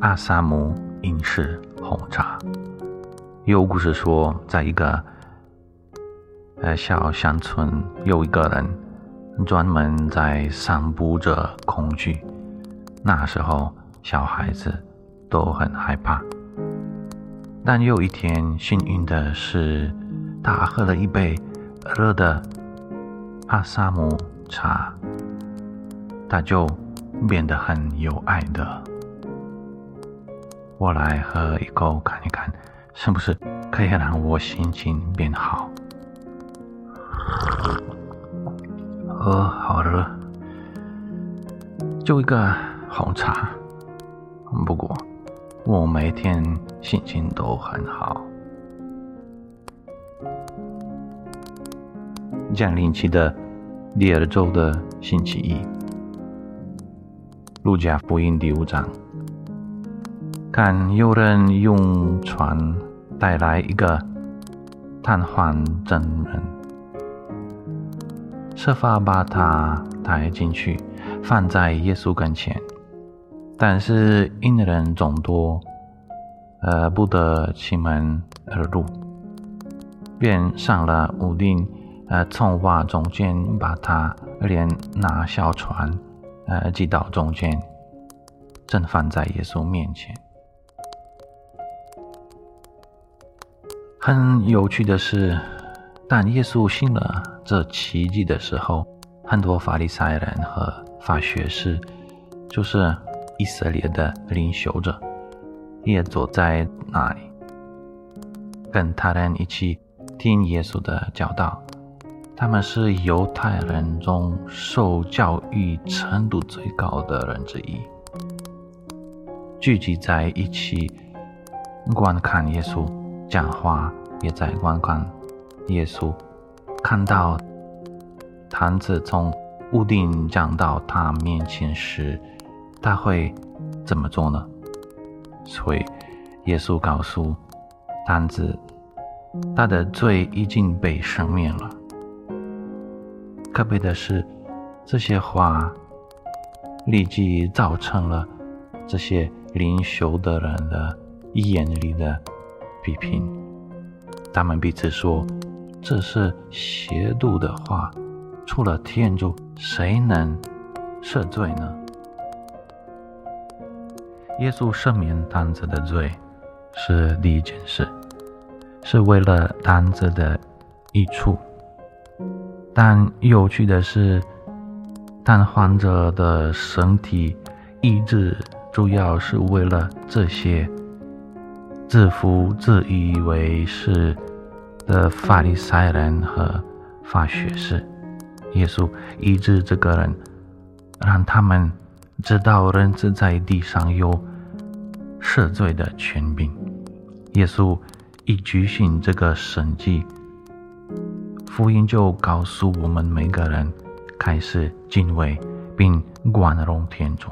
阿萨姆英式红茶。有故事说，在一个呃小乡村，有一个人专门在散布着恐惧。那时候，小孩子都很害怕。但有一天，幸运的是，他喝了一杯热的阿萨姆茶，他就。变得很有爱的，我来喝一口看一看，是不是可以让我心情变好？喝好了，就一个红茶。不过我每天心情都很好。降临期的第二周的星期一。路加福音第五章，看有人用船带来一个瘫痪证人，设法把他抬进去，放在耶稣跟前。但是因人众多，呃，不得其门而入，便上了屋顶，呃，从瓦中间把他连拿小船。呃，寄到中间，正放在耶稣面前。很有趣的是，当耶稣信了这奇迹的时候，很多法利赛人和法学士，就是以色列的领袖者，也坐在那里，跟他人一起听耶稣的教导。他们是犹太人中受教育程度最高的人之一，聚集在一起观看耶稣讲话，也在观看耶稣。看到坛子从屋顶降到他面前时，他会怎么做呢？所以，耶稣告诉坛子，他的罪已经被赦免了。可悲的是，这些话立即造成了这些灵修的人的眼里的比拼。他们彼此说：“这是邪毒的话，除了天主，谁能赦罪呢？”耶稣赦免单子的罪是第一件事，是为了单子的益处。但有趣的是，但患者的身体医治主要是为了这些自负自以为是的法利赛人和法学士。耶稣医治这个人，让他们知道人子在地上有赦罪的权柄。耶稣一举行这个神迹。福音就告诉我们，每个人开始敬畏并宽容天主，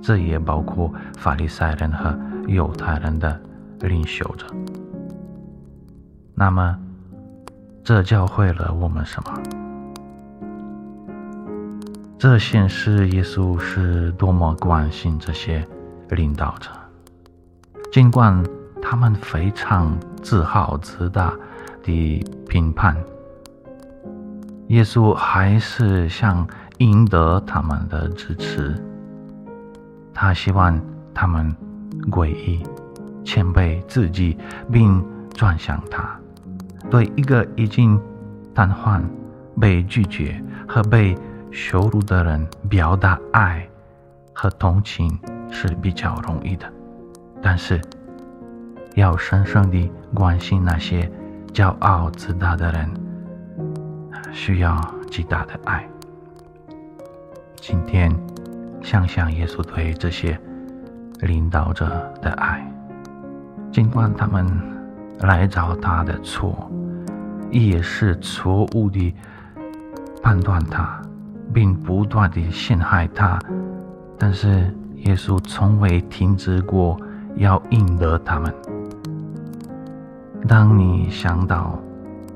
这也包括法利赛人和犹太人的领袖者。那么，这教会了我们什么？这显示耶稣是多么关心这些领导者，尽管他们非常自豪自大。的评判，耶稣还是想赢得他们的支持。他希望他们诡异、谦卑自己，并转向他。对一个已经瘫痪、被拒绝和被羞辱的人表达爱和同情是比较容易的，但是要深深地关心那些。骄傲自大的人需要极大的爱。今天，想想耶稣对这些领导者的爱，尽管他们来找他的错，也是错误的判断他，并不断的陷害他，但是耶稣从未停止过要赢得他们。当你想到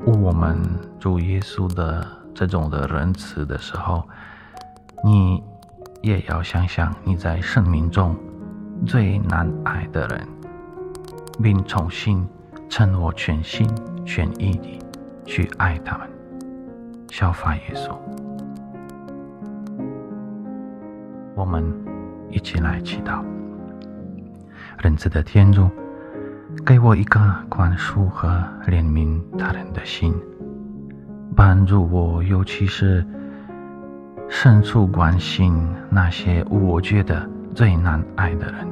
我们主耶稣的这种的仁慈的时候，你也要想想你在生命中。最难爱的人，并重新趁我全心全意地去爱他们，效法耶稣。我们一起来祈祷：仁慈的天主，给我一个宽恕和怜悯他人的心，帮助我，尤其是深处关心那些我觉得。最难爱的人，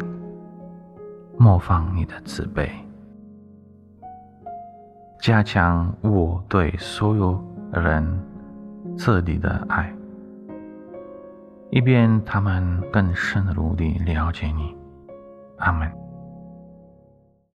模仿你的慈悲，加强我对所有人彻底的爱，以便他们更深入地了解你。阿门。